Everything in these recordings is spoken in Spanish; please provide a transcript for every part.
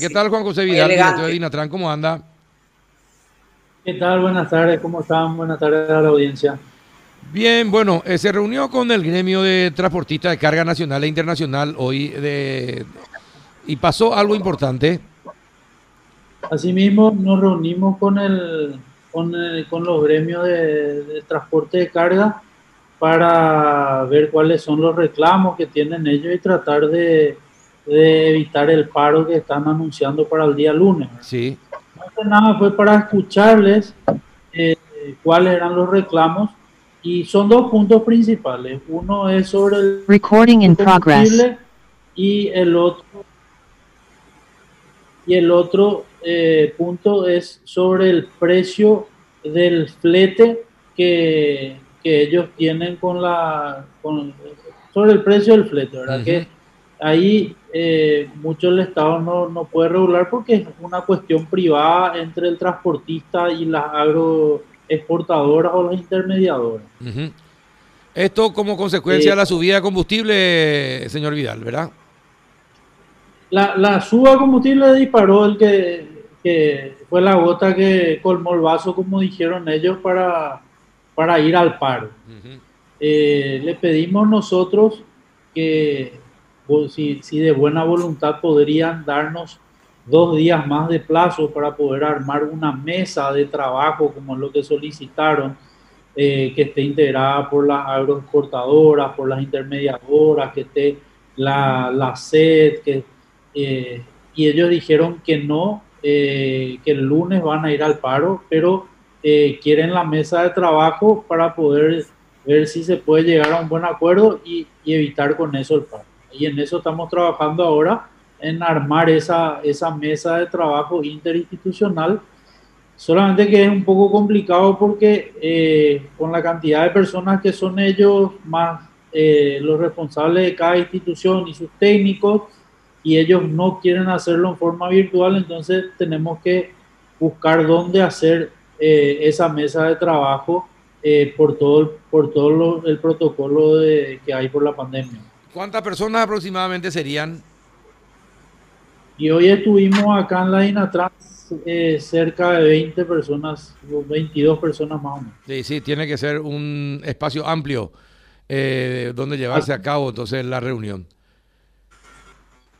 ¿Qué tal, Juan José Vidal, director de Dinatran? ¿Cómo anda? ¿Qué tal? Buenas tardes, ¿cómo están? Buenas tardes a la audiencia. Bien, bueno, eh, se reunió con el gremio de transportistas de carga nacional e internacional hoy de, y pasó algo importante. Asimismo, nos reunimos con, el, con, con los gremios de, transporte de carga para ver cuáles son los reclamos que tienen ellos y tratar de de evitar el paro que están anunciando para el día lunes. Sí. Nada, fue para escucharles eh, cuáles eran los reclamos y son dos puntos principales. Uno es sobre el recording in progress y el otro y el otro eh, punto es sobre el precio del flete que, que ellos tienen con la con, sobre el precio del flete, ¿verdad? Que ahí eh, mucho el Estado no, no, puede regular porque es una cuestión privada entre el transportista y las agroexportadoras o las intermediadoras. Esto como consecuencia de la subida de combustible, señor Vidal, ¿verdad? La, la suba de combustible disparó el que, que, fue la gota que colmó el vaso, como dijeron ellos, para, para ir al paro. Eh, le pedimos nosotros que si, de buena voluntad podrían darnos dos días más de plazo para poder armar una mesa de trabajo como es lo que solicitaron, eh, que esté integrada por las agroexportadoras, por las intermediadoras, que esté la, la SED, que, eh, y ellos dijeron que no, eh, que el lunes van a ir al paro, pero quieren la mesa de trabajo para poder ver si se puede llegar a un buen acuerdo y, y evitar con eso el paro y en eso estamos trabajando ahora, en armar esa, esa mesa de trabajo interinstitucional. Solamente que es un poco complicado porque eh, con la cantidad de personas que son ellos, más eh, los responsables de cada institución y sus técnicos, y ellos no quieren hacerlo en forma virtual, entonces tenemos que buscar dónde hacer eh, esa mesa de trabajo por todo, por todo el protocolo que hay por la pandemia. ¿Cuántas personas aproximadamente serían? Y hoy estuvimos acá en la Inatrans eh, cerca de 20 personas, 22 personas más o menos. Sí, sí, tiene que ser un espacio amplio eh, donde llevarse a cabo entonces la reunión.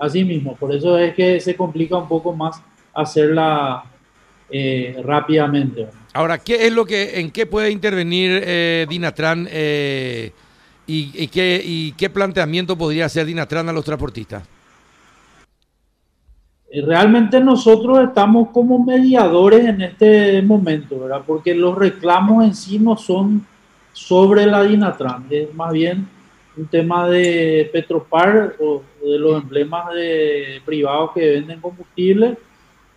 Así mismo, por eso es que se complica un poco más hacerla eh, rápidamente. Ahora, ¿qué es lo que, en qué puede intervenir Dinatran? ¿Y, qué, ¿Y qué planteamiento podría hacer Dinatran a los transportistas? Eh, realmente nosotros estamos como mediadores en este momento, ¿verdad? Porque los reclamos en sí no son sobre la Dinatran, es más bien un tema de Petropar o de los emblemas de privados que venden combustible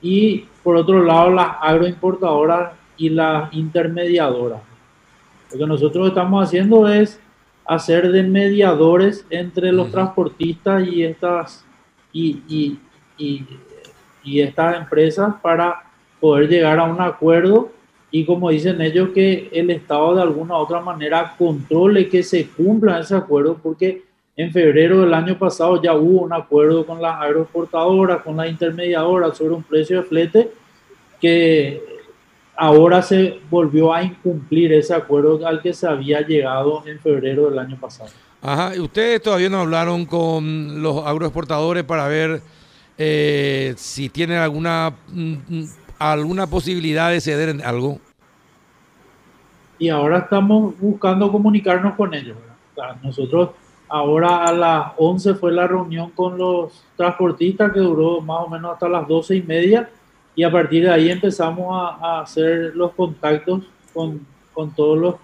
y por otro lado las agroimportadoras y las intermediadoras. Lo que nosotros estamos haciendo es hacer de mediadores entre los transportistas y estas, y, y, y, estas empresas para poder llegar a un acuerdo. Y como dicen ellos que el Estado de alguna u otra manera controle que se cumpla ese acuerdo porque en febrero del año pasado ya hubo un acuerdo con las aeroportadoras, con las intermediadoras sobre un precio de flete que ahora se volvió a incumplir ese acuerdo al que se había llegado en febrero del año pasado. Ajá, y ustedes todavía no hablaron con los agroexportadores para ver eh, si tienen alguna, mm, mm, alguna posibilidad de ceder en algo. Y ahora estamos buscando comunicarnos con ellos. nosotros ahora a las 11 fue la reunión con los transportistas que duró más o menos hasta las 12 y media y a partir de ahí empezamos a, hacer los contactos con, con, todos los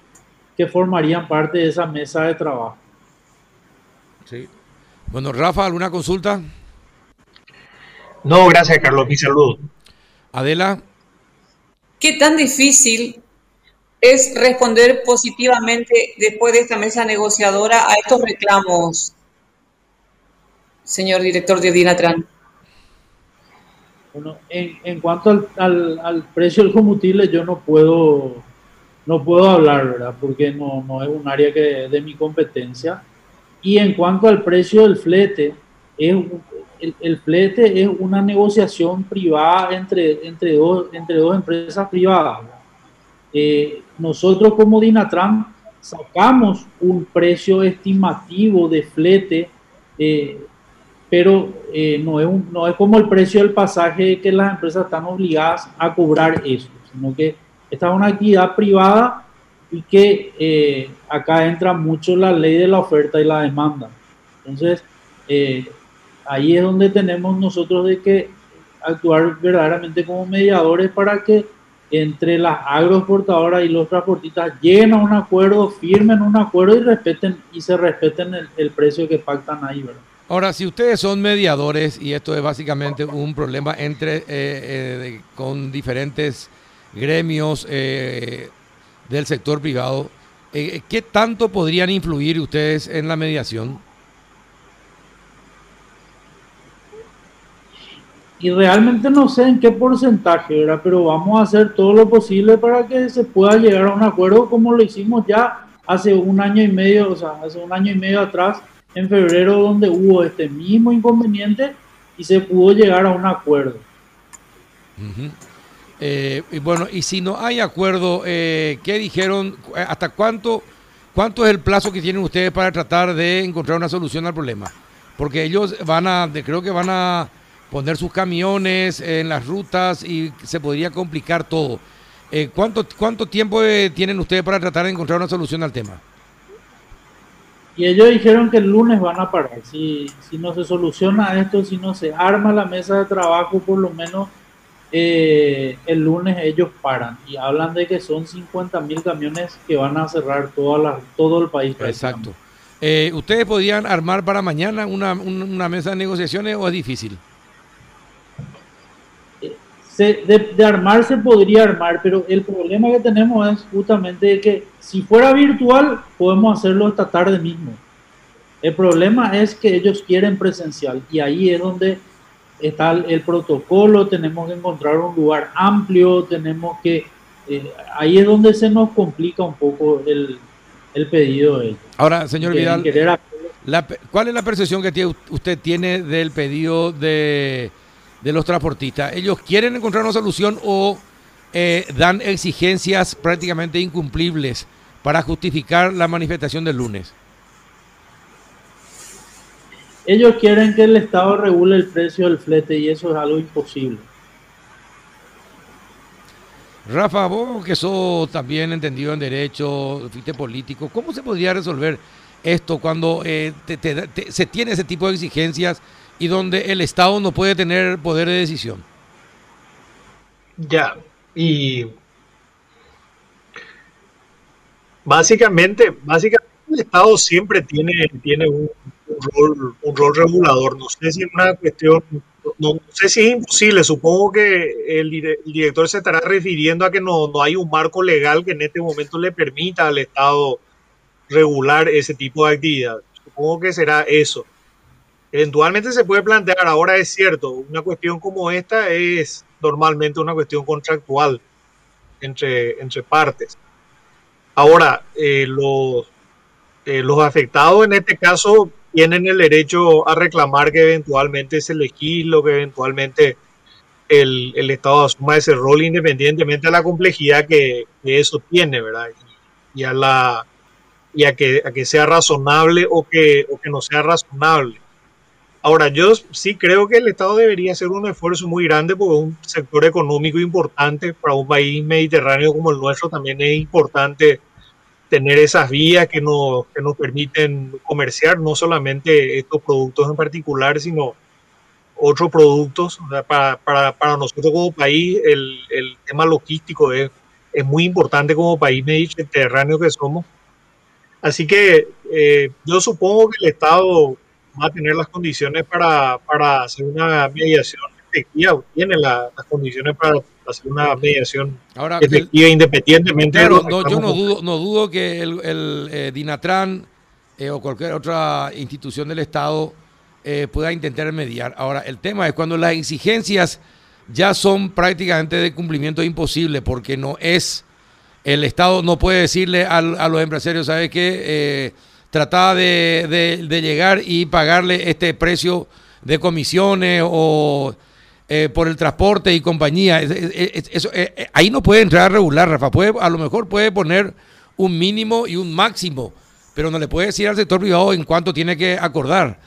que formarían parte de esa mesa de trabajo. Sí. Bueno, Rafa, ¿alguna consulta? No, gracias, Carlos. Mi saludo. Adela. ¿Qué tan difícil es responder positivamente después de esta mesa negociadora a estos reclamos, señor director de Dinatran? Bueno, en, en cuanto al, al, precio del combustible, yo no puedo, no puedo hablar, ¿verdad? Porque no, no es un área que de mi competencia. Y en cuanto al precio del flete, es, el, flete es una negociación privada entre, entre, dos, entre dos empresas privadas. Eh, nosotros como Dinatran sacamos un precio estimativo de flete, eh, pero eh, no, es no es como el precio del pasaje que las empresas están obligadas a cobrar eso, sino que esta es una actividad privada y que acá entra mucho la ley de la oferta y la demanda. Entonces, ahí es donde tenemos nosotros de que actuar verdaderamente como mediadores para que entre las agroexportadoras y los transportistas lleguen a un acuerdo, firmen un acuerdo y respeten y se respeten el, precio que pactan ahí, ¿verdad? Ahora, si ustedes son mediadores y esto es básicamente un problema entre eh, eh, con diferentes gremios eh, del sector privado, ¿qué tanto podrían influir ustedes en la mediación? y realmente no sé en qué porcentaje, ¿verdad? Pero vamos a hacer todo lo posible para que se pueda llegar a un acuerdo como lo hicimos ya hace un año y medio, o sea, hace un año y medio atrás, en febrero, donde hubo este mismo inconveniente y se pudo llegar a un acuerdo. Eh, y bueno, y si no hay acuerdo, eh, ¿qué dijeron? ¿Hasta cuánto, cuánto es el plazo que tienen ustedes para tratar de encontrar una solución al problema? Porque ellos van a, creo que van a poner sus camiones en las rutas y se podría complicar todo. Eh, ¿cuánto, ¿Cuánto tiempo eh, tienen ustedes para tratar de encontrar una solución al tema? Y ellos dijeron que el lunes van a parar. Si, si no se soluciona esto, si no se arma la mesa de trabajo, por lo menos eh, el lunes ellos paran. Y hablan de que son 50 mil camiones que van a cerrar toda la, todo el país. Exacto. ¿Ustedes podrían armar para mañana una, una mesa de negociaciones o es difícil? De, armar se podría armar, pero el problema que tenemos es justamente que si fuera virtual, podemos hacerlo esta tarde mismo. El problema es que ellos quieren presencial y ahí es donde está el, protocolo, tenemos que encontrar un lugar amplio, tenemos que... Eh, ahí es donde se nos complica un poco el, pedido de Ahora, señor Vidal, ¿cuál es la percepción que usted tiene del pedido de de los transportistas. ¿Ellos quieren encontrar una solución o eh, dan exigencias prácticamente incumplibles para justificar la manifestación del lunes? Ellos quieren que el Estado regule el precio del flete y eso es algo imposible. Rafa, vos que sos también entendido en derecho, fuiste político, ¿cómo se podría resolver esto cuando eh, se tiene ese tipo de exigencias y donde el Estado no puede tener poder de decisión. Ya, y básicamente, básicamente el Estado siempre tiene, tiene un, rol, un rol regulador. No sé si es una cuestión, no, sé si es imposible. Supongo que el, director se estará refiriendo a que no, no hay un marco legal que en este momento le permita al Estado regular ese tipo de actividad. Supongo que será eso. Eventualmente se puede plantear, ahora es cierto, una cuestión como esta es normalmente una cuestión contractual entre, entre partes. Ahora, eh, los, eh, los afectados en este caso tienen el derecho a reclamar que eventualmente se legislo, que eventualmente el, el, Estado asuma ese rol independientemente de la complejidad que, eso tiene, ¿verdad? Y, a, la, y a, que, a que sea razonable o que, o que no sea razonable. Ahora, yo sí creo que el Estado debería hacer un esfuerzo muy grande porque un sector económico importante para un país mediterráneo como el nuestro también es importante tener esas vías que nos, que nos permiten comerciar no solamente estos productos en particular, sino otros productos. para, para, para, nosotros como país, el, el tema logístico es, es, muy importante como país mediterráneo que somos. Así que eh, yo supongo que el Estado va a tener las condiciones para, para hacer una mediación efectiva, tiene las condiciones para hacer una mediación efectiva independientemente de no, yo no dudo, no dudo que el, el eh, Dinatran eh, o cualquier otra institución del Estado eh, pueda intentar mediar. Ahora, el tema es cuando las exigencias ya son prácticamente de cumplimiento imposible, porque no es, el Estado no puede decirle a los empresarios, ¿sabes qué? Trataba de, llegar y pagarle este precio de comisiones o eh, por el transporte y compañía. Eso, eh, ahí no puede entrar a regular, Rafa. Puede, a lo mejor puede poner un mínimo y un máximo, pero no le puede decir al sector privado en cuánto tiene que acordar.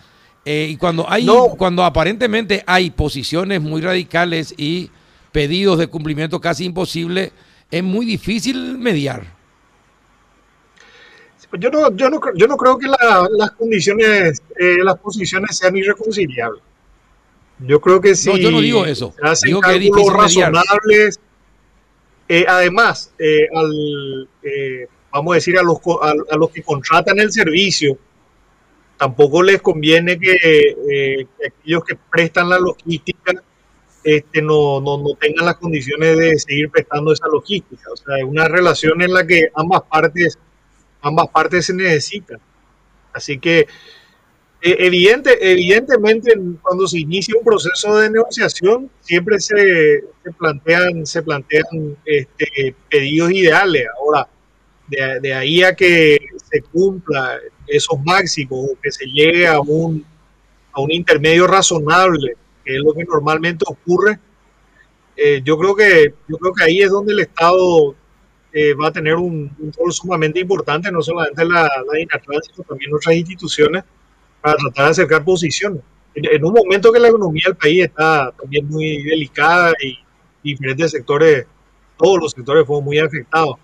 y cuando hay, cuando aparentemente hay posiciones muy radicales y pedidos de cumplimiento casi imposible, es muy difícil mediar. Yo no, yo no, yo no creo que las condiciones, eh, las posiciones sean irreconciliables. Yo creo que sí. No, yo no digo eso. hacen digo que es razonables. Eh, además, eh, al, vamos a decir, a los, a, los que contratan el servicio, tampoco les conviene que aquellos que prestan la logística este, no, no, no, tengan las condiciones de seguir prestando esa logística. O sea, es una relación en la que ambas partes ambas partes se necesitan. Así que eh, evidente, evidentemente cuando se inicia un proceso de negociación siempre se, plantean, se plantean este, pedidos ideales. Ahora, de, ahí a que se cumpla esos máximos o que se llegue a un, a un intermedio razonable, que es lo que normalmente ocurre, eh, yo creo que yo creo que ahí es donde el Estado eh, va a tener un, rol sumamente importante, no solamente la, la sino también otras instituciones, para tratar de acercar posiciones. En, un momento que la economía del país está también muy delicada y diferentes sectores, todos los sectores fueron muy afectados.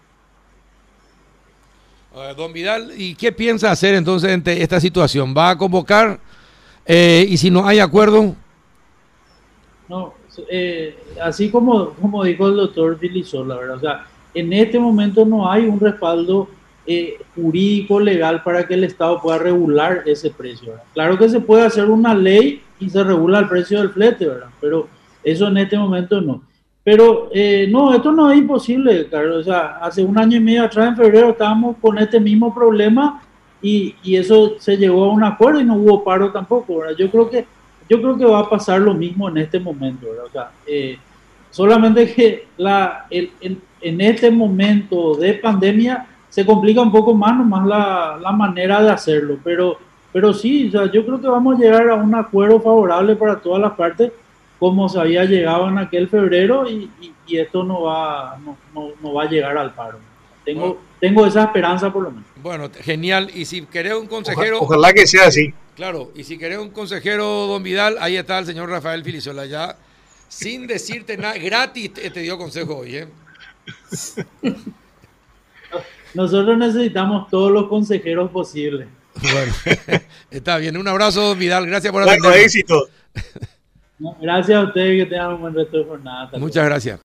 don Vidal, ¿y qué piensa hacer entonces ante esta situación? ¿Va a convocar eh, y si no hay acuerdo? No, eh, así como, como dijo el doctor la ¿verdad? O sea, en este momento no hay un respaldo eh, jurídico legal para que el Estado pueda regular ese precio. Claro que se puede hacer una ley y se regula el precio del flete, ¿verdad? Pero eso en este momento no. Pero eh, no, esto no es imposible, Carlos. O sea, hace un año y medio atrás, en febrero, estábamos con este mismo problema y, y eso se llegó a un acuerdo y no hubo paro tampoco, ¿verdad? Yo creo que, yo creo que va a pasar lo mismo en este momento, ¿verdad? O sea, eh, solamente que la, el, el en este momento de pandemia se complica un poco más nomás la, la manera de hacerlo, pero, pero sí, o sea, yo creo que vamos a llegar a un acuerdo favorable para todas las partes, como se había llegado en aquel febrero, y, y, esto no va, no, no, va a llegar al paro. Tengo, tengo esa esperanza por lo menos. Bueno, genial. Y si querés un consejero... Ojalá, que sea así. Claro, y si querés un consejero, don Vidal, ahí está el señor Rafael Filisola, ya sin decirte nada, gratis te, te dio consejo hoy, ¿eh? Nosotros necesitamos todos los consejeros posibles. Bueno, está bien. Un abrazo, Vidal. Gracias por atender. éxito. Gracias a ustedes que tengan un buen resto de jornada. Muchas gracias.